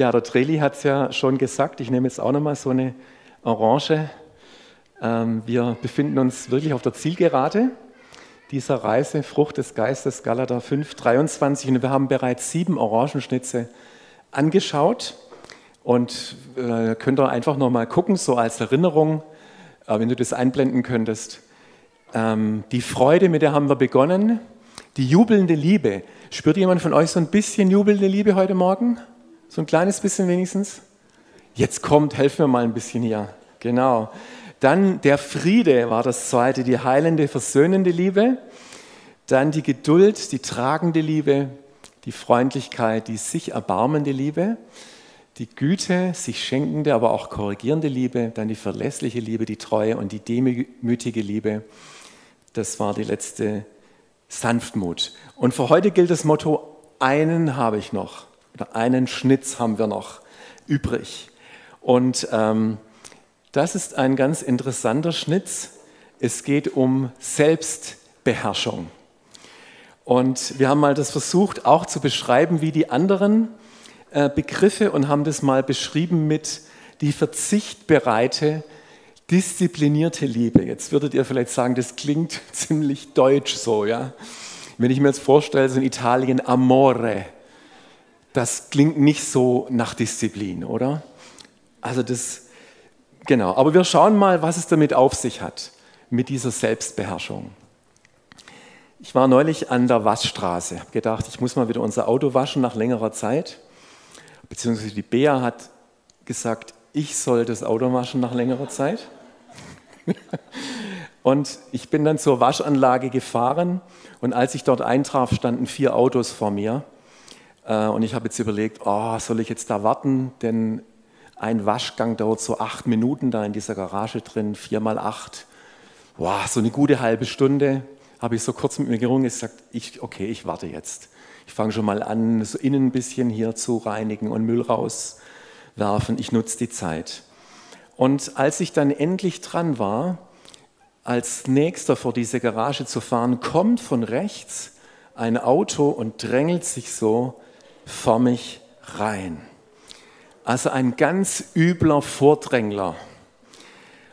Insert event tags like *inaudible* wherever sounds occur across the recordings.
Ja, der Treli hat es ja schon gesagt. Ich nehme jetzt auch nochmal so eine Orange. Ähm, wir befinden uns wirklich auf der Zielgerade dieser Reise, Frucht des Geistes, Galater 5, 23. Und wir haben bereits sieben Orangenschnitze angeschaut. Und äh, könnt ihr einfach nochmal gucken, so als Erinnerung, äh, wenn du das einblenden könntest. Ähm, die Freude, mit der haben wir begonnen. Die jubelnde Liebe. Spürt jemand von euch so ein bisschen jubelnde Liebe heute Morgen? So ein kleines bisschen wenigstens? Jetzt kommt, helfen wir mal ein bisschen hier. Genau. Dann der Friede war das zweite, die heilende, versöhnende Liebe. Dann die Geduld, die tragende Liebe, die Freundlichkeit, die sich erbarmende Liebe, die Güte, sich schenkende, aber auch korrigierende Liebe, dann die verlässliche Liebe, die Treue und die demütige Liebe. Das war die letzte Sanftmut. Und für heute gilt das Motto, einen habe ich noch oder einen Schnitz haben wir noch übrig. Und ähm, das ist ein ganz interessanter Schnitz. Es geht um Selbstbeherrschung. Und wir haben mal das versucht auch zu beschreiben wie die anderen äh, Begriffe und haben das mal beschrieben mit die verzichtbereite, disziplinierte Liebe. Jetzt würdet ihr vielleicht sagen, das klingt *laughs* ziemlich deutsch so, ja. Wenn ich mir jetzt vorstelle, so in Italien Amore, das klingt nicht so nach Disziplin, oder? Also das, genau. Aber wir schauen mal, was es damit auf sich hat, mit dieser Selbstbeherrschung. Ich war neulich an der Waschstraße, habe gedacht, ich muss mal wieder unser Auto waschen nach längerer Zeit. Beziehungsweise die Bea hat gesagt, ich soll das Auto waschen nach längerer Zeit. *laughs* Und ich bin dann zur Waschanlage gefahren und als ich dort eintraf, standen vier Autos vor mir. Äh, und ich habe jetzt überlegt, oh, soll ich jetzt da warten? Denn ein Waschgang dauert so acht Minuten da in dieser Garage drin, vier mal acht. Wow, so eine gute halbe Stunde. Habe ich so kurz mit mir gerungen, gesagt, ich, okay, ich warte jetzt. Ich fange schon mal an, so innen ein bisschen hier zu reinigen und Müll rauswerfen. Ich nutze die Zeit. Und als ich dann endlich dran war, als nächster vor diese Garage zu fahren, kommt von rechts ein Auto und drängelt sich so mich rein. Also ein ganz übler Vordrängler.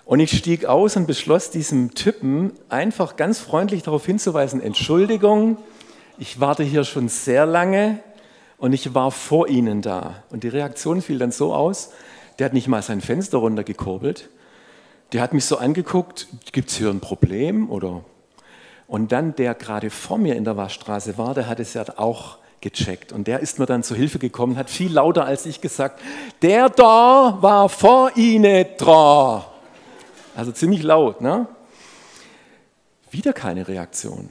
Und ich stieg aus und beschloss diesem Typen einfach ganz freundlich darauf hinzuweisen, Entschuldigung, ich warte hier schon sehr lange und ich war vor Ihnen da. Und die Reaktion fiel dann so aus, der hat nicht mal sein Fenster runtergekurbelt, der hat mich so angeguckt, gibt es hier ein Problem oder? Und dann der gerade vor mir in der Waschstraße war, der hat es ja auch gecheckt. Und der ist mir dann zu Hilfe gekommen, hat viel lauter als ich gesagt, der da war vor Ihnen dran. Also ziemlich laut, ne? Wieder keine Reaktion.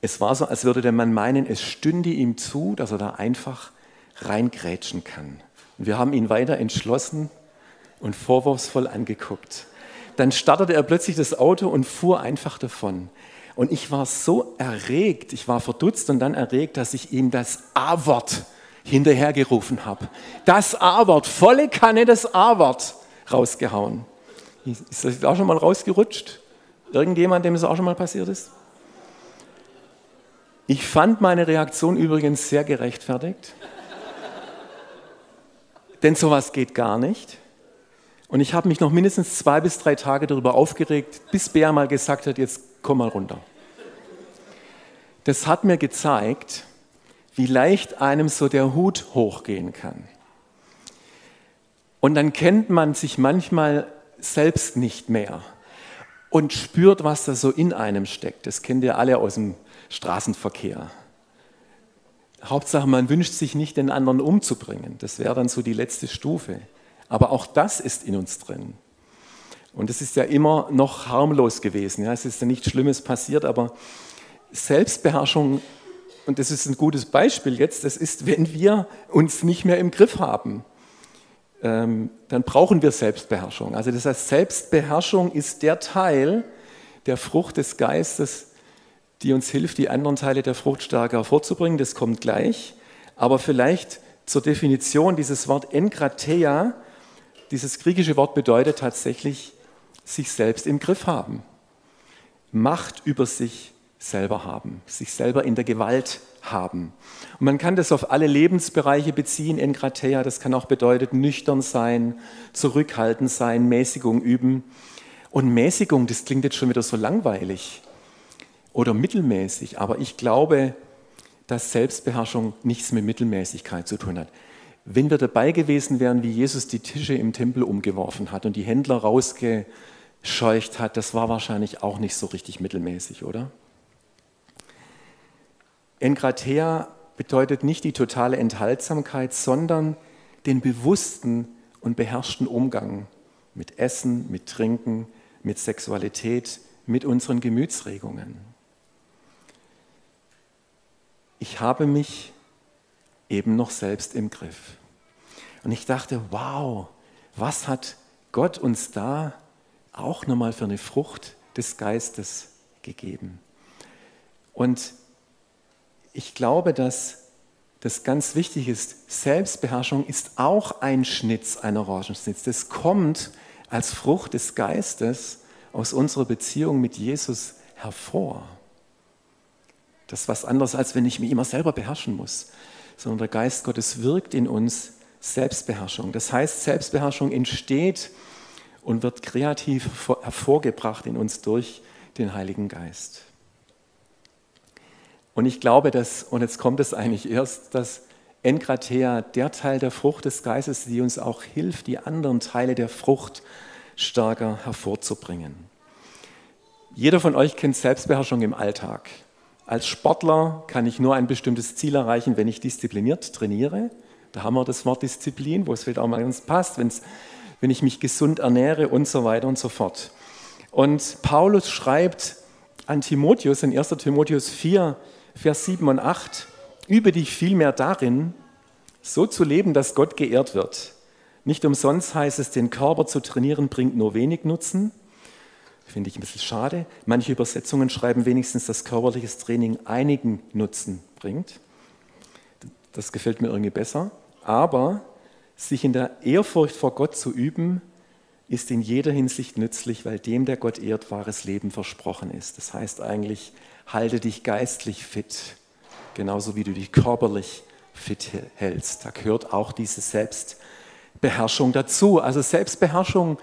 Es war so, als würde der Mann meinen, es stünde ihm zu, dass er da einfach reingrätschen kann. Und wir haben ihn weiter entschlossen und vorwurfsvoll angeguckt. Dann startete er plötzlich das Auto und fuhr einfach davon. Und ich war so erregt, ich war verdutzt und dann erregt, dass ich ihm das A-Wort hinterhergerufen habe. Das A-Wort, volle Kanne das A-Wort rausgehauen. Ist das auch schon mal rausgerutscht? Irgendjemand, dem es auch schon mal passiert ist? Ich fand meine Reaktion übrigens sehr gerechtfertigt. Denn sowas geht gar nicht. Und ich habe mich noch mindestens zwei bis drei Tage darüber aufgeregt, bis Bea mal gesagt hat, jetzt komm mal runter. Das hat mir gezeigt, wie leicht einem so der Hut hochgehen kann. Und dann kennt man sich manchmal selbst nicht mehr und spürt, was da so in einem steckt. Das kennt ihr alle aus dem Straßenverkehr. Hauptsache, man wünscht sich nicht, den anderen umzubringen. Das wäre dann so die letzte Stufe. Aber auch das ist in uns drin. Und es ist ja immer noch harmlos gewesen. Ja? Es ist ja nichts Schlimmes passiert, aber Selbstbeherrschung, und das ist ein gutes Beispiel jetzt, das ist, wenn wir uns nicht mehr im Griff haben, ähm, dann brauchen wir Selbstbeherrschung. Also das heißt, Selbstbeherrschung ist der Teil der Frucht des Geistes, die uns hilft, die anderen Teile der Frucht stärker hervorzubringen. Das kommt gleich. Aber vielleicht zur Definition dieses Wort Enkrateia, dieses griechische Wort bedeutet tatsächlich sich selbst im Griff haben. Macht über sich selber haben, sich selber in der Gewalt haben. Und man kann das auf alle Lebensbereiche beziehen in Gratea. Das kann auch bedeuten, nüchtern sein, zurückhaltend sein, Mäßigung üben. Und Mäßigung, das klingt jetzt schon wieder so langweilig oder mittelmäßig, aber ich glaube, dass Selbstbeherrschung nichts mit Mittelmäßigkeit zu tun hat. Wenn wir dabei gewesen wären, wie Jesus die Tische im Tempel umgeworfen hat und die Händler rausgescheucht hat, das war wahrscheinlich auch nicht so richtig mittelmäßig, oder? Enkratea bedeutet nicht die totale Enthaltsamkeit, sondern den bewussten und beherrschten Umgang mit Essen, mit Trinken, mit Sexualität, mit unseren Gemütsregungen. Ich habe mich eben noch selbst im Griff. Und ich dachte, wow, was hat Gott uns da auch nochmal für eine Frucht des Geistes gegeben? Und ich glaube, dass das ganz wichtig ist. Selbstbeherrschung ist auch ein Schnitz, ein Orangenschnitz. Das kommt als Frucht des Geistes aus unserer Beziehung mit Jesus hervor. Das ist was anderes, als wenn ich mich immer selber beherrschen muss, sondern der Geist Gottes wirkt in uns Selbstbeherrschung. Das heißt, Selbstbeherrschung entsteht und wird kreativ hervorgebracht in uns durch den Heiligen Geist. Und ich glaube, dass, und jetzt kommt es eigentlich erst, dass Enkratea der Teil der Frucht des Geistes, die uns auch hilft, die anderen Teile der Frucht stärker hervorzubringen. Jeder von euch kennt Selbstbeherrschung im Alltag. Als Sportler kann ich nur ein bestimmtes Ziel erreichen, wenn ich diszipliniert trainiere. Da haben wir das Wort Disziplin, wo es vielleicht auch mal ganz passt, wenn ich mich gesund ernähre und so weiter und so fort. Und Paulus schreibt an Timotheus in 1 Timotheus 4, Vers 7 und 8, übe dich vielmehr darin, so zu leben, dass Gott geehrt wird. Nicht umsonst heißt es, den Körper zu trainieren bringt nur wenig Nutzen. Finde ich ein bisschen schade. Manche Übersetzungen schreiben wenigstens, dass körperliches Training einigen Nutzen bringt. Das gefällt mir irgendwie besser. Aber sich in der Ehrfurcht vor Gott zu üben, ist in jeder Hinsicht nützlich, weil dem, der Gott ehrt, wahres Leben versprochen ist. Das heißt eigentlich, halte dich geistlich fit, genauso wie du dich körperlich fit hältst. Da gehört auch diese Selbstbeherrschung dazu. Also Selbstbeherrschung,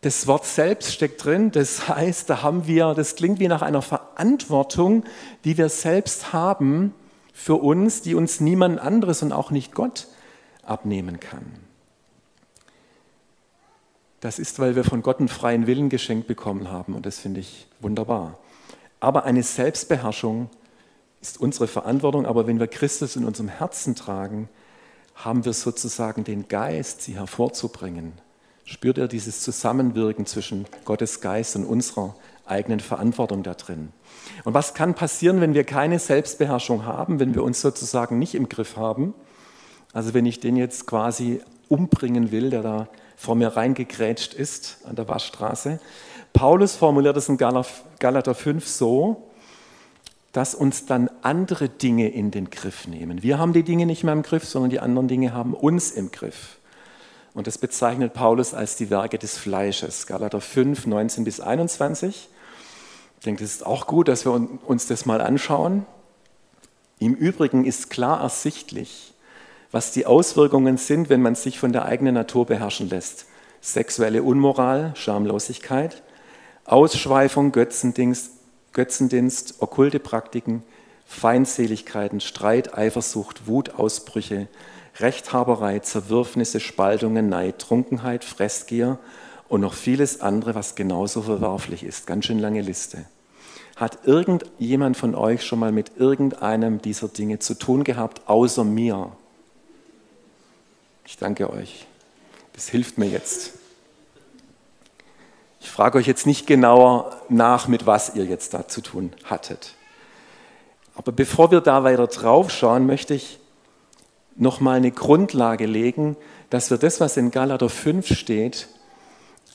das Wort selbst steckt drin, das heißt, da haben wir, das klingt wie nach einer Verantwortung, die wir selbst haben für uns, die uns niemand anderes und auch nicht Gott abnehmen kann. Das ist, weil wir von Gott einen freien Willen geschenkt bekommen haben und das finde ich wunderbar. Aber eine Selbstbeherrschung ist unsere Verantwortung, aber wenn wir Christus in unserem Herzen tragen, haben wir sozusagen den Geist, sie hervorzubringen. Spürt ihr dieses Zusammenwirken zwischen Gottes Geist und unserer eigenen Verantwortung da drin? Und was kann passieren, wenn wir keine Selbstbeherrschung haben, wenn wir uns sozusagen nicht im Griff haben? Also wenn ich den jetzt quasi umbringen will, der da vor mir reingegrätscht ist an der Waschstraße, Paulus formuliert es in Galater 5 so, dass uns dann andere Dinge in den Griff nehmen. Wir haben die Dinge nicht mehr im Griff, sondern die anderen Dinge haben uns im Griff. Und das bezeichnet Paulus als die Werke des Fleisches. Galater 5, 19 bis 21. Ich denke, es ist auch gut, dass wir uns das mal anschauen. Im Übrigen ist klar ersichtlich, was die Auswirkungen sind, wenn man sich von der eigenen Natur beherrschen lässt. Sexuelle Unmoral, Schamlosigkeit, Ausschweifung, Götzendienst, Götzendienst, okkulte Praktiken, Feindseligkeiten, Streit, Eifersucht, Wutausbrüche, Rechthaberei, Zerwürfnisse, Spaltungen, Neid, Trunkenheit, Fressgier und noch vieles andere, was genauso verwerflich ist. Ganz schön lange Liste. Hat irgendjemand von euch schon mal mit irgendeinem dieser Dinge zu tun gehabt, außer mir? Ich danke euch. Das hilft mir jetzt. Ich frage euch jetzt nicht genauer nach, mit was ihr jetzt da zu tun hattet. Aber bevor wir da weiter drauf schauen, möchte ich nochmal eine Grundlage legen, dass wir das, was in Galater 5 steht,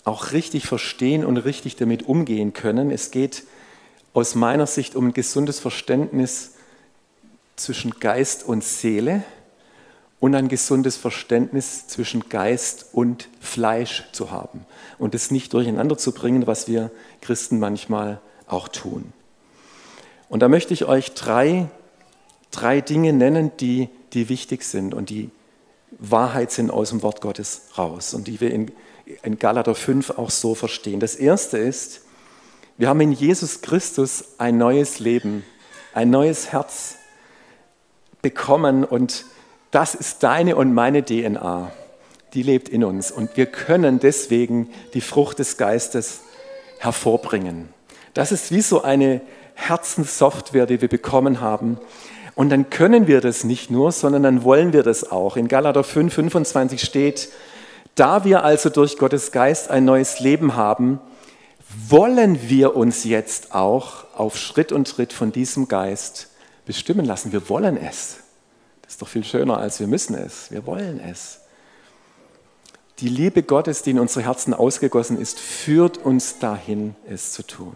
auch richtig verstehen und richtig damit umgehen können. Es geht aus meiner Sicht um ein gesundes Verständnis zwischen Geist und Seele und ein gesundes Verständnis zwischen Geist und Fleisch zu haben und es nicht durcheinander zu bringen, was wir Christen manchmal auch tun. Und da möchte ich euch drei drei Dinge nennen, die, die wichtig sind und die Wahrheit sind aus dem Wort Gottes raus und die wir in, in Galater 5 auch so verstehen. Das erste ist, wir haben in Jesus Christus ein neues Leben, ein neues Herz bekommen und das ist deine und meine DNA. Die lebt in uns und wir können deswegen die Frucht des Geistes hervorbringen. Das ist wie so eine Herzenssoftware, die wir bekommen haben. Und dann können wir das nicht nur, sondern dann wollen wir das auch. In Galater 5, 25 steht, da wir also durch Gottes Geist ein neues Leben haben, wollen wir uns jetzt auch auf Schritt und Tritt von diesem Geist bestimmen lassen. Wir wollen es. Ist doch viel schöner, als wir müssen es. Wir wollen es. Die Liebe Gottes, die in unsere Herzen ausgegossen ist, führt uns dahin, es zu tun.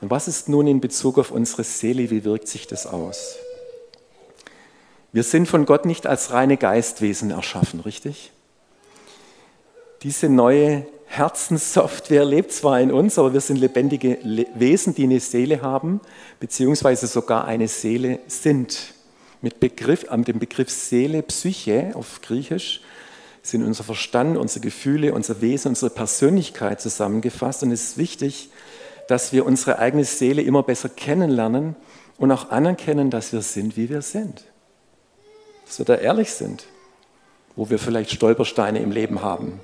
Und was ist nun in Bezug auf unsere Seele? Wie wirkt sich das aus? Wir sind von Gott nicht als reine Geistwesen erschaffen, richtig? Diese neue Herzenssoftware lebt zwar in uns, aber wir sind lebendige Wesen, die eine Seele haben, beziehungsweise sogar eine Seele sind. Mit Begriff, dem Begriff Seele, Psyche auf Griechisch, sind unser Verstand, unsere Gefühle, unser Wesen, unsere Persönlichkeit zusammengefasst. Und es ist wichtig, dass wir unsere eigene Seele immer besser kennenlernen und auch anerkennen, dass wir sind, wie wir sind dass wir da ehrlich sind, wo wir vielleicht Stolpersteine im Leben haben.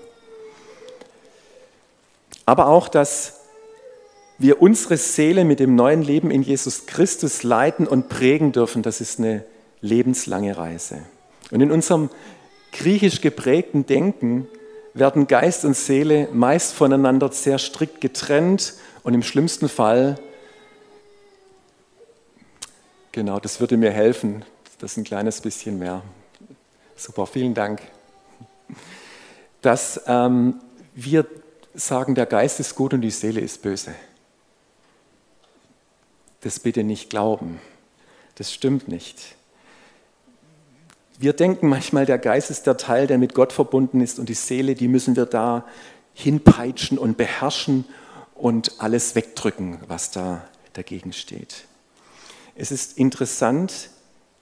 Aber auch, dass wir unsere Seele mit dem neuen Leben in Jesus Christus leiten und prägen dürfen, das ist eine lebenslange Reise. Und in unserem griechisch geprägten Denken werden Geist und Seele meist voneinander sehr strikt getrennt und im schlimmsten Fall, genau, das würde mir helfen, das ein kleines bisschen mehr. Super, vielen Dank. Dass ähm, wir sagen, der Geist ist gut und die Seele ist böse. Das bitte nicht glauben. Das stimmt nicht. Wir denken manchmal, der Geist ist der Teil, der mit Gott verbunden ist und die Seele, die müssen wir da hinpeitschen und beherrschen und alles wegdrücken, was da dagegen steht. Es ist interessant,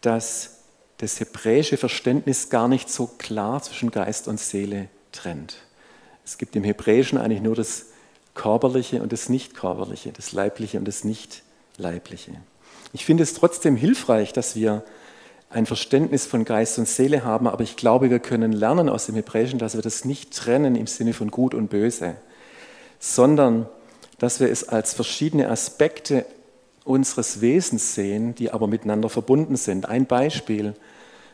dass das hebräische Verständnis gar nicht so klar zwischen Geist und Seele trennt. Es gibt im Hebräischen eigentlich nur das Körperliche und das Nicht-Körperliche, das Leibliche und das Nicht-Leibliche. Ich finde es trotzdem hilfreich, dass wir ein Verständnis von Geist und Seele haben, aber ich glaube, wir können lernen aus dem Hebräischen, dass wir das nicht trennen im Sinne von Gut und Böse, sondern dass wir es als verschiedene Aspekte unseres Wesens sehen, die aber miteinander verbunden sind. Ein Beispiel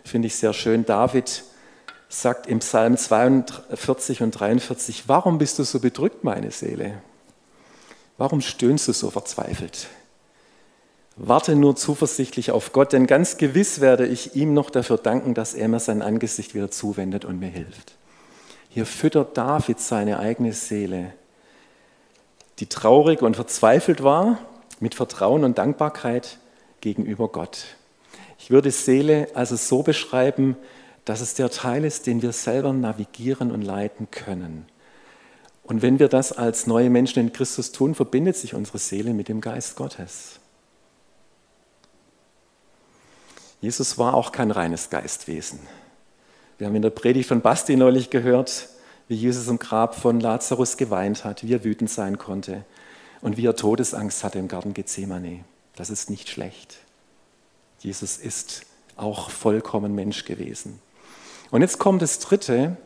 finde ich sehr schön. David sagt im Psalm 42 und 43, warum bist du so bedrückt, meine Seele? Warum stöhnst du so verzweifelt? Warte nur zuversichtlich auf Gott, denn ganz gewiss werde ich ihm noch dafür danken, dass er mir sein Angesicht wieder zuwendet und mir hilft. Hier füttert David seine eigene Seele, die traurig und verzweifelt war mit Vertrauen und Dankbarkeit gegenüber Gott. Ich würde Seele also so beschreiben, dass es der Teil ist, den wir selber navigieren und leiten können. Und wenn wir das als neue Menschen in Christus tun, verbindet sich unsere Seele mit dem Geist Gottes. Jesus war auch kein reines Geistwesen. Wir haben in der Predigt von Basti neulich gehört, wie Jesus im Grab von Lazarus geweint hat, wie er wütend sein konnte, und wie er Todesangst hatte im Garten Gethsemane. Das ist nicht schlecht. Jesus ist auch vollkommen Mensch gewesen. Und jetzt kommt das Dritte,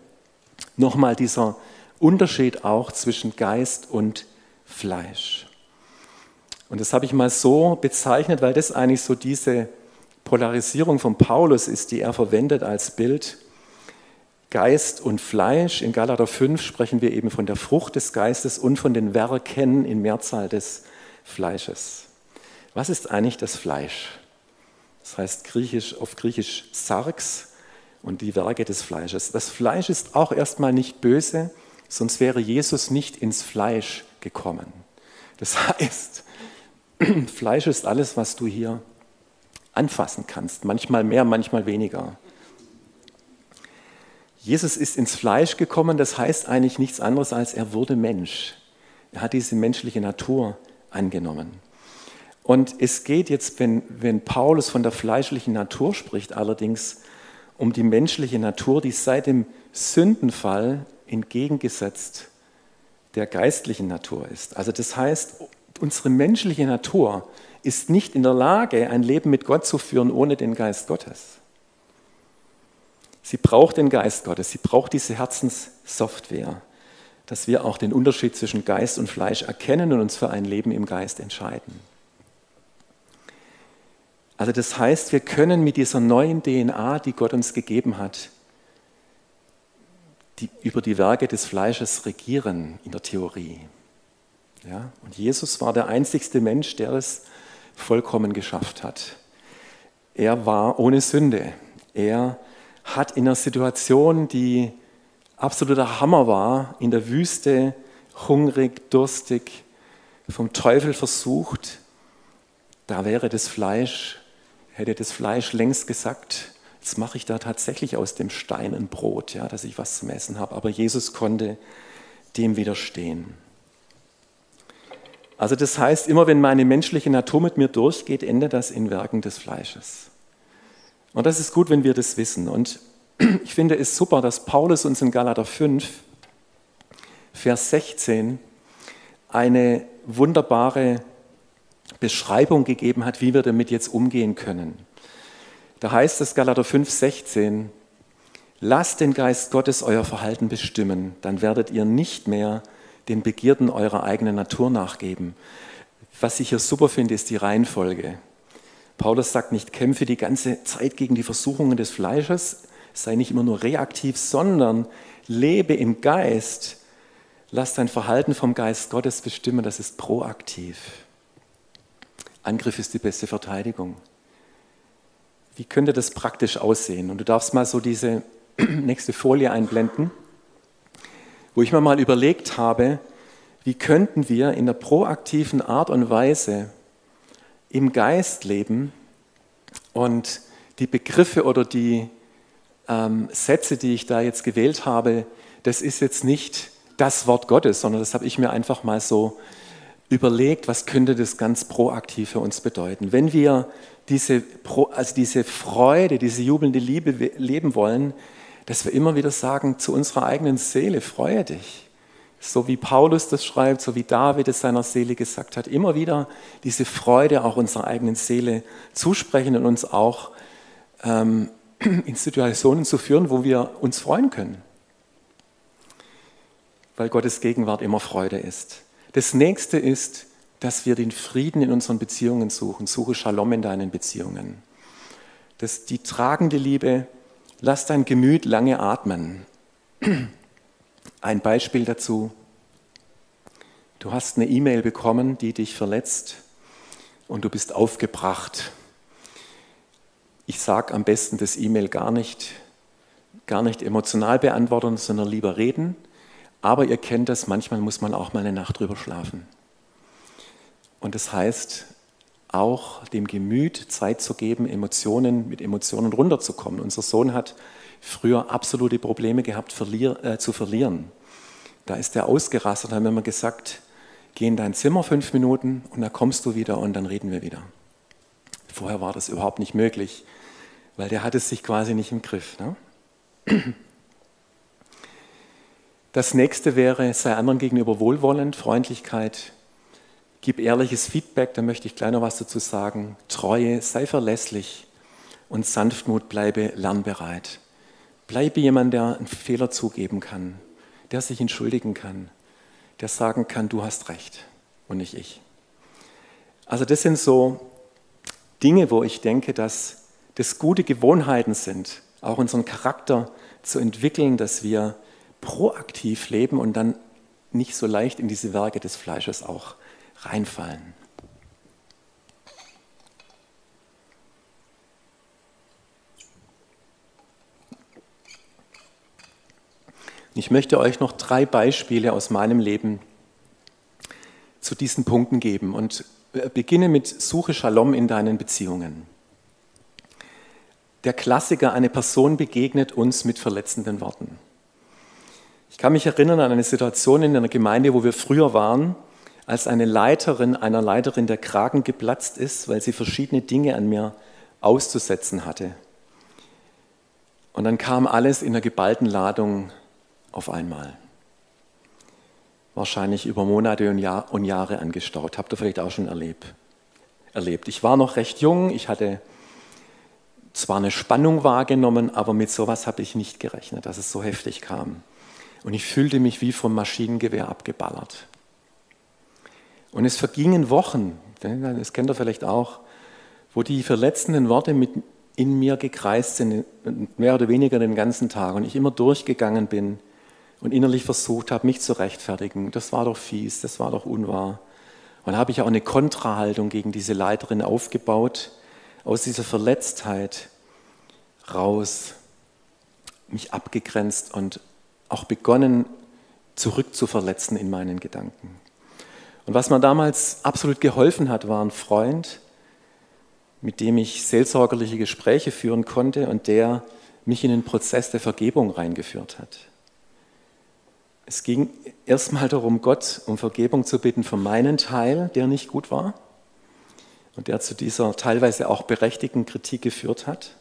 nochmal dieser Unterschied auch zwischen Geist und Fleisch. Und das habe ich mal so bezeichnet, weil das eigentlich so diese Polarisierung von Paulus ist, die er verwendet als Bild. Geist und Fleisch. In Galater 5 sprechen wir eben von der Frucht des Geistes und von den Werken in Mehrzahl des Fleisches. Was ist eigentlich das Fleisch? Das heißt griechisch, auf Griechisch Sarx und die Werke des Fleisches. Das Fleisch ist auch erstmal nicht böse, sonst wäre Jesus nicht ins Fleisch gekommen. Das *laughs* heißt, *clears throat* Fleisch ist alles, was du hier anfassen kannst. Manchmal mehr, manchmal weniger. Jesus ist ins Fleisch gekommen, das heißt eigentlich nichts anderes als er wurde Mensch. Er hat diese menschliche Natur angenommen. Und es geht jetzt, wenn, wenn Paulus von der fleischlichen Natur spricht, allerdings um die menschliche Natur, die seit dem Sündenfall entgegengesetzt der geistlichen Natur ist. Also das heißt, unsere menschliche Natur ist nicht in der Lage, ein Leben mit Gott zu führen ohne den Geist Gottes. Sie braucht den Geist Gottes, sie braucht diese Herzenssoftware, dass wir auch den Unterschied zwischen Geist und Fleisch erkennen und uns für ein Leben im Geist entscheiden. Also das heißt, wir können mit dieser neuen DNA, die Gott uns gegeben hat, die, über die Werke des Fleisches regieren in der Theorie. Ja? Und Jesus war der einzigste Mensch, der es vollkommen geschafft hat. Er war ohne Sünde. Er hat in einer Situation, die absoluter Hammer war, in der Wüste, hungrig, durstig, vom Teufel versucht, da wäre das Fleisch, hätte das Fleisch längst gesagt, jetzt mache ich da tatsächlich aus dem Stein ein Brot, ja, dass ich was zum Essen habe. Aber Jesus konnte dem widerstehen. Also das heißt, immer wenn meine menschliche Natur mit mir durchgeht, endet das in Werken des Fleisches. Und das ist gut, wenn wir das wissen. Und *clears throat* ich finde es super, dass Paulus uns in Galater 5, Vers 16, eine wunderbare Beschreibung gegeben hat, wie wir damit jetzt umgehen können. Da heißt es Galater 5,16, lasst den Geist Gottes euer Verhalten bestimmen, dann werdet ihr nicht mehr den Begierden eurer eigenen Natur nachgeben. Was ich hier super finde, ist die Reihenfolge. Paulus sagt nicht, kämpfe die ganze Zeit gegen die Versuchungen des Fleisches, sei nicht immer nur reaktiv, sondern lebe im Geist. Lass dein Verhalten vom Geist Gottes bestimmen, das ist proaktiv. Angriff ist die beste Verteidigung. Wie könnte das praktisch aussehen? Und du darfst mal so diese *clears throat* nächste Folie einblenden, wo ich mir mal überlegt habe, wie könnten wir in der proaktiven Art und Weise im Geist leben und die Begriffe oder die ähm, Sätze, die ich da jetzt gewählt habe, das ist jetzt nicht das Wort Gottes, sondern das habe ich mir einfach mal so überlegt, was könnte das ganz proaktiv für uns bedeuten. Wenn wir diese, also diese Freude, diese jubelnde Liebe leben wollen, dass wir immer wieder sagen zu unserer eigenen Seele, freue dich. So wie Paulus das schreibt, so wie David es seiner Seele gesagt hat, immer wieder diese Freude auch unserer eigenen Seele zusprechen und uns auch ähm, *clears throat* in Situationen zu führen, wo wir uns freuen können. Weil Gottes Gegenwart immer Freude ist. Das nächste ist, dass wir den Frieden in unseren Beziehungen suchen. Suche Shalom in deinen Beziehungen. Das, die tragende Liebe, lass dein Gemüt lange atmen. Ein Beispiel dazu. Du hast eine E-Mail bekommen, die dich verletzt und du bist aufgebracht. Ich sage am besten das E-Mail gar nicht, gar nicht emotional beantworten, sondern lieber reden. Aber ihr kennt das, manchmal muss man auch mal eine Nacht drüber schlafen. Und das heißt, auch dem Gemüt Zeit zu geben, Emotionen mit Emotionen runterzukommen. Unser Sohn hat früher absolute Probleme gehabt, verlier, äh, zu verlieren. Da ist er ausgerastet, haben wir immer gesagt, geh in dein Zimmer fünf Minuten und dann kommst du wieder und dann reden wir wieder. Vorher war das überhaupt nicht möglich, weil der hat es sich quasi nicht im Griff. Ne? Das nächste wäre, sei anderen gegenüber wohlwollend, Freundlichkeit, Gib ehrliches Feedback, da möchte ich gleich noch was dazu sagen. Treue, sei verlässlich und Sanftmut, bleibe lernbereit. Bleibe jemand, der einen Fehler zugeben kann, der sich entschuldigen kann, der sagen kann, du hast recht und nicht ich. Also das sind so Dinge, wo ich denke, dass das gute Gewohnheiten sind, auch unseren Charakter zu entwickeln, dass wir proaktiv leben und dann nicht so leicht in diese Werke des Fleisches auch reinfallen. Ich möchte euch noch drei Beispiele aus meinem Leben zu diesen Punkten geben und äh, beginne mit Suche Shalom in deinen Beziehungen. Der Klassiker, eine Person begegnet uns mit verletzenden Worten. Ich kann mich erinnern an eine Situation in einer Gemeinde, wo wir früher waren als eine Leiterin einer Leiterin der Kragen geplatzt ist, weil sie verschiedene Dinge an mir auszusetzen hatte. Und dann kam alles in einer geballten Ladung auf einmal. Wahrscheinlich über Monate und, Jahr und Jahre angestaut. Habt ihr vielleicht auch schon erlebt. erlebt. Ich war noch recht jung, ich hatte zwar eine Spannung wahrgenommen, aber mit sowas habe ich nicht gerechnet, dass es so heftig kam. Und ich fühlte mich wie vom Maschinengewehr abgeballert. Und es vergingen Wochen, das kennt ihr vielleicht auch, wo die verletzenden Worte mit in mir gekreist sind, mehr oder weniger den ganzen Tag. Und ich immer durchgegangen bin und innerlich versucht habe, mich zu rechtfertigen. Das war doch fies, das war doch unwahr. Und habe ich auch eine Kontrahaltung gegen diese Leiterin aufgebaut, aus dieser Verletztheit raus, mich abgegrenzt und auch begonnen, zurückzuverletzen in meinen Gedanken. Und was mir damals absolut geholfen hat, war ein Freund, mit dem ich seelsorgerliche Gespräche führen konnte und der mich in den Prozess der Vergebung reingeführt hat. Es ging erstmal darum, Gott um Vergebung zu bitten für meinen Teil, der nicht gut war und der zu dieser teilweise auch berechtigten Kritik geführt hat.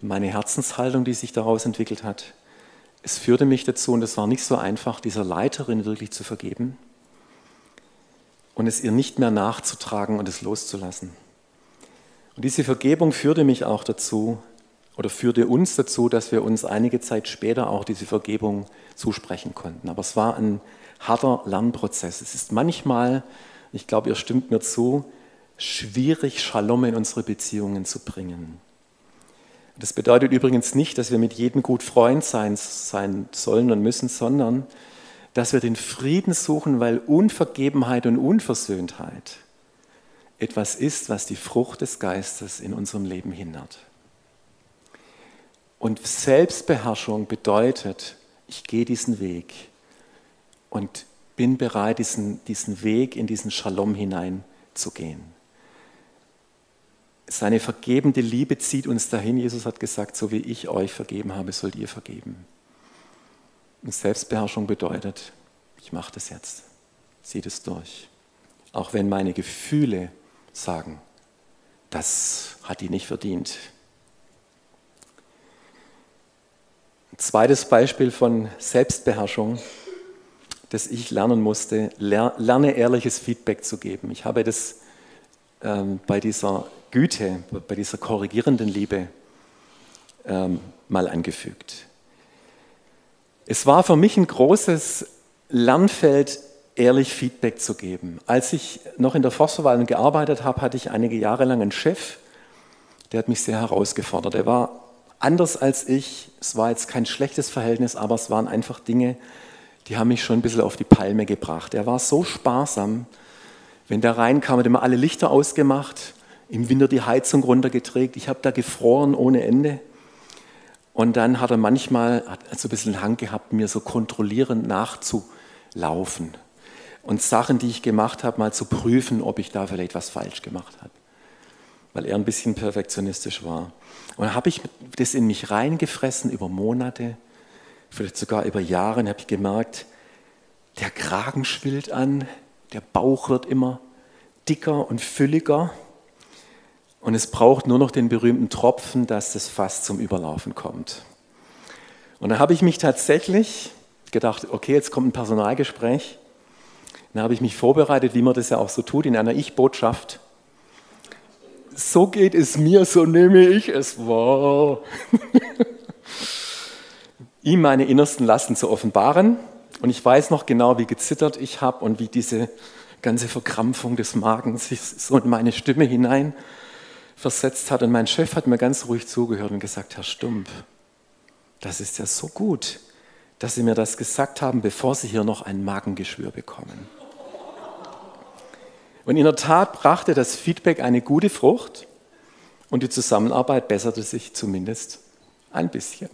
Meine Herzenshaltung, die sich daraus entwickelt hat. Es führte mich dazu, und es war nicht so einfach, dieser Leiterin wirklich zu vergeben und es ihr nicht mehr nachzutragen und es loszulassen. Und diese Vergebung führte mich auch dazu, oder führte uns dazu, dass wir uns einige Zeit später auch diese Vergebung zusprechen konnten. Aber es war ein harter Lernprozess. Es ist manchmal, ich glaube, ihr stimmt mir zu, schwierig, Shalom in unsere Beziehungen zu bringen. Das bedeutet übrigens nicht, dass wir mit jedem gut Freund sein, sein sollen und müssen, sondern dass wir den Frieden suchen, weil Unvergebenheit und Unversöhntheit etwas ist, was die Frucht des Geistes in unserem Leben hindert. Und Selbstbeherrschung bedeutet, ich gehe diesen Weg und bin bereit, diesen, diesen Weg in diesen Shalom hineinzugehen. Seine vergebende Liebe zieht uns dahin. Jesus hat gesagt, so wie ich euch vergeben habe, sollt ihr vergeben. Und Selbstbeherrschung bedeutet, ich mache das jetzt, ziehe das durch. Auch wenn meine Gefühle sagen, das hat die nicht verdient. Ein zweites Beispiel von Selbstbeherrschung, das ich lernen musste, lerne ehrliches Feedback zu geben. Ich habe das ähm, bei dieser Güte, bei dieser korrigierenden Liebe ähm, mal angefügt. Es war für mich ein großes Lernfeld, ehrlich Feedback zu geben. Als ich noch in der Forstverwaltung gearbeitet habe, hatte ich einige Jahre lang einen Chef, der hat mich sehr herausgefordert. Er war anders als ich. Es war jetzt kein schlechtes Verhältnis, aber es waren einfach Dinge, die haben mich schon ein bisschen auf die Palme gebracht. Er war so sparsam. Wenn der reinkam, hat immer alle Lichter ausgemacht, im Winter die Heizung runtergeträgt. Ich habe da gefroren ohne Ende. Und dann hat er manchmal hat so ein bisschen Hang gehabt, mir so kontrollierend nachzulaufen und Sachen, die ich gemacht habe, mal zu prüfen, ob ich da vielleicht was falsch gemacht habe. Weil er ein bisschen perfektionistisch war. Und dann habe ich das in mich reingefressen über Monate, vielleicht sogar über Jahre, habe ich gemerkt, der Kragen schwillt an, der Bauch wird immer dicker und fülliger. Und es braucht nur noch den berühmten Tropfen, dass das Fass zum Überlaufen kommt. Und dann habe ich mich tatsächlich gedacht, okay, jetzt kommt ein Personalgespräch. Dann habe ich mich vorbereitet, wie man das ja auch so tut, in einer Ich-Botschaft. So geht es mir, so nehme ich es wahr. *laughs* Ihm meine innersten Lasten zu offenbaren. Und ich weiß noch genau, wie gezittert ich habe und wie diese ganze Verkrampfung des Magens so in meine Stimme hinein versetzt hat. Und mein Chef hat mir ganz ruhig zugehört und gesagt, Herr Stump, das ist ja so gut, dass Sie mir das gesagt haben, bevor Sie hier noch ein Magengeschwür bekommen. Und in der Tat brachte das Feedback eine gute Frucht und die Zusammenarbeit besserte sich zumindest ein bisschen.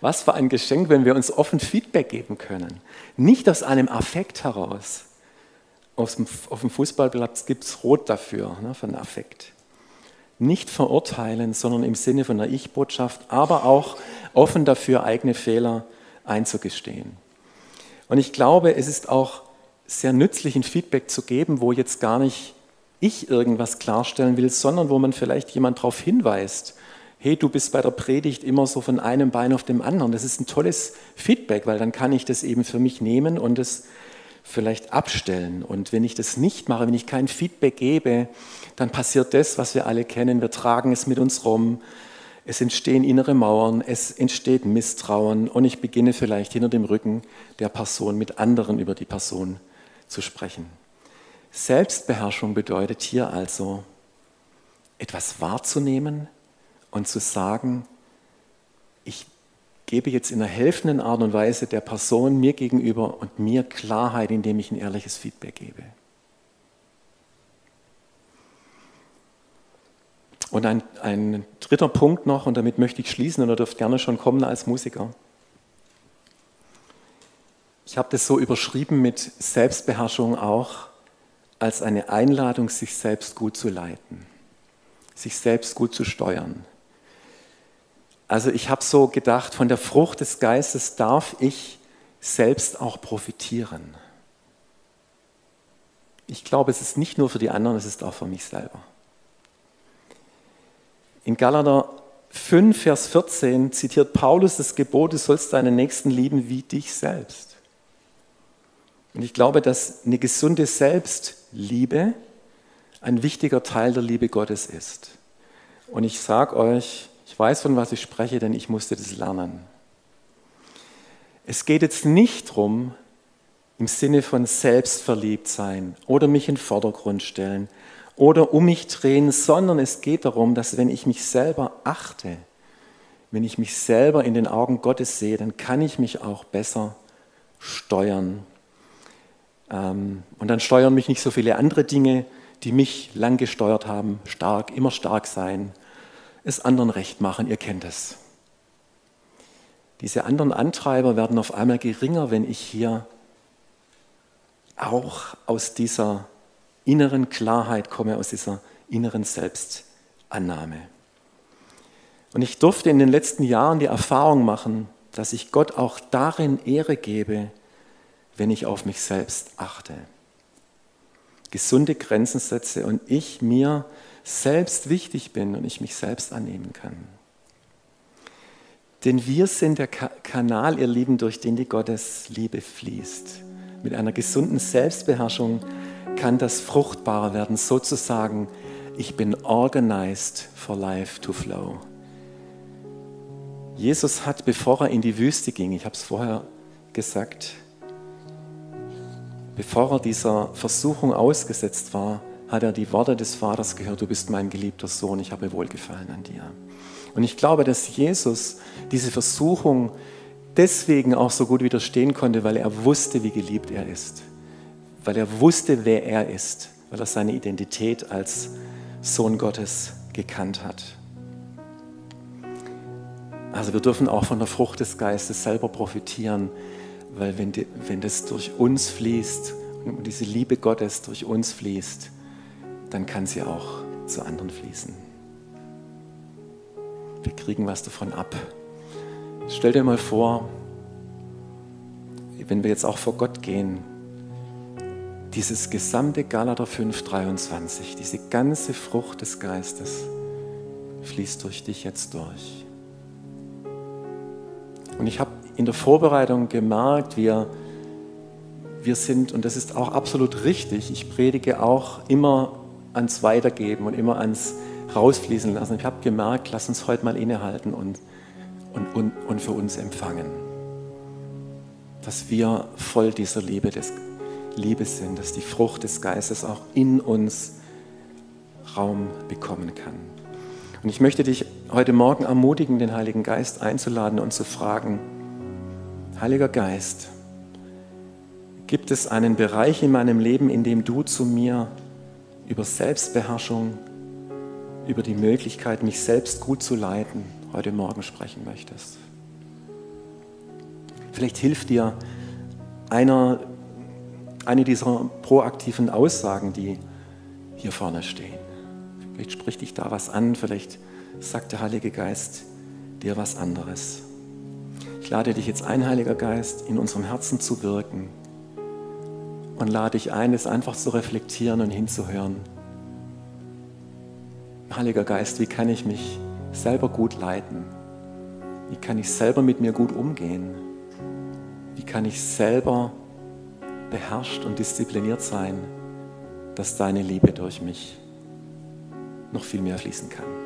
Was für ein Geschenk, wenn wir uns offen Feedback geben können. Nicht aus einem Affekt heraus. Auf dem, Fußballplatz gibt es Rot dafür, ne, für einen Affekt. Nicht verurteilen, sondern im Sinne von einer Ich-Botschaft, aber auch offen dafür, eigene Fehler einzugestehen. Und ich glaube, es ist auch sehr nützlich, ein Feedback zu geben, wo jetzt gar nicht ich irgendwas klarstellen will, sondern wo man vielleicht jemand darauf hinweist, hey, du bist bei der Predigt immer so von einem Bein auf dem anderen. Das ist ein tolles Feedback, weil dann kann ich das eben für mich nehmen und es vielleicht abstellen. Und wenn ich das nicht mache, wenn ich kein Feedback gebe, dann passiert das, was wir alle kennen. Wir tragen es mit uns rum. Es entstehen innere Mauern, es entsteht Misstrauen und ich beginne vielleicht hinter dem Rücken der Person mit anderen über die Person zu sprechen. Selbstbeherrschung bedeutet hier also, etwas wahrzunehmen und zu sagen, gebe jetzt in einer helfenden Art und Weise der Person mir gegenüber und mir Klarheit, indem ich ein ehrliches Feedback gebe. Und ein, ein dritter Punkt noch, und damit möchte ich schließen, und ihr dürft gerne schon kommen als Musiker. Ich habe das so überschrieben mit Selbstbeherrschung auch als eine Einladung, sich selbst gut zu leiten, sich selbst gut zu steuern. Also ich habe so gedacht, von der Frucht des Geistes darf ich selbst auch profitieren. Ich glaube, es ist nicht nur für die anderen, es ist auch für mich selber. In Galater 5, Vers 14 zitiert Paulus das Gebot, du sollst deinen Nächsten lieben wie dich selbst. Und ich glaube, dass eine gesunde Selbstliebe ein wichtiger Teil der Liebe Gottes ist. Und ich sage euch, ich weiß, von was ich spreche, denn ich musste das lernen. Es geht jetzt nicht darum, im Sinne von selbstverliebt sein oder mich in den Vordergrund stellen oder um mich drehen, sondern es geht darum, dass wenn ich mich selber achte, wenn ich mich selber in den Augen Gottes sehe, dann kann ich mich auch besser steuern. Ähm, und dann steuern mich nicht so viele andere Dinge, die mich lang gesteuert haben, stark, immer stark sein, es anderen recht machen, ihr kennt es. Diese anderen Antreiber werden auf einmal geringer, wenn ich hier auch aus dieser inneren Klarheit komme, aus dieser inneren Selbstannahme. Und ich durfte in den letzten Jahren die Erfahrung machen, dass ich Gott auch darin Ehre gebe, wenn ich auf mich selbst achte. Gesunde Grenzen setze und ich mir selbst wichtig bin und ich mich selbst annehmen kann. Denn wir sind der Kanal, ihr Lieben, durch den die Gottes Liebe fließt. Mit einer gesunden Selbstbeherrschung kann das fruchtbarer werden, sozusagen, ich bin organized for life to flow. Jesus hat, bevor er in die Wüste ging, ich habe es vorher gesagt, bevor er dieser Versuchung ausgesetzt war, hat er die Worte des Vaters gehört, du bist mein geliebter Sohn, ich habe Wohlgefallen an dir. Und ich glaube, dass Jesus diese Versuchung deswegen auch so gut widerstehen konnte, weil er wusste, wie geliebt er ist. Weil er wusste, wer er ist, weil er seine Identität als Sohn Gottes gekannt hat. Also wir dürfen auch von der Frucht des Geistes selber profitieren, weil wenn, die, wenn das durch uns fließt und diese Liebe Gottes durch uns fließt, dann kann sie auch zu anderen fließen. Wir kriegen was davon ab. Stell dir mal vor, wenn wir jetzt auch vor Gott gehen, dieses gesamte Galater 5,23, diese ganze Frucht des Geistes fließt durch dich jetzt durch. Und ich habe in der Vorbereitung gemerkt, wir, wir sind, und das ist auch absolut richtig, ich predige auch immer ans Weitergeben und immer ans Rausfließen lassen. Ich habe gemerkt, lass uns heute mal innehalten und, und, und, und für uns empfangen. Dass wir voll dieser Liebe, des, Liebe sind, dass die Frucht des Geistes auch in uns Raum bekommen kann. Und ich möchte dich heute Morgen ermutigen, den Heiligen Geist einzuladen und zu fragen, Heiliger Geist, gibt es einen Bereich in meinem Leben, in dem du zu mir über Selbstbeherrschung, über die Möglichkeit, mich selbst gut zu leiten, heute Morgen sprechen möchtest. Vielleicht hilft dir einer, eine dieser proaktiven Aussagen, die hier vorne stehen. Vielleicht spricht dich da was an, vielleicht sagt der Heilige Geist dir was anderes. Ich lade dich jetzt ein, Heiliger Geist, in unserem Herzen zu wirken und lade dich ein, es einfach zu reflektieren und hinzuhören. Heiliger Geist, wie kann ich mich selber gut leiten? Wie kann ich selber mit mir gut umgehen? Wie kann ich selber beherrscht und diszipliniert sein, dass deine Liebe durch mich noch viel mehr fließen kann?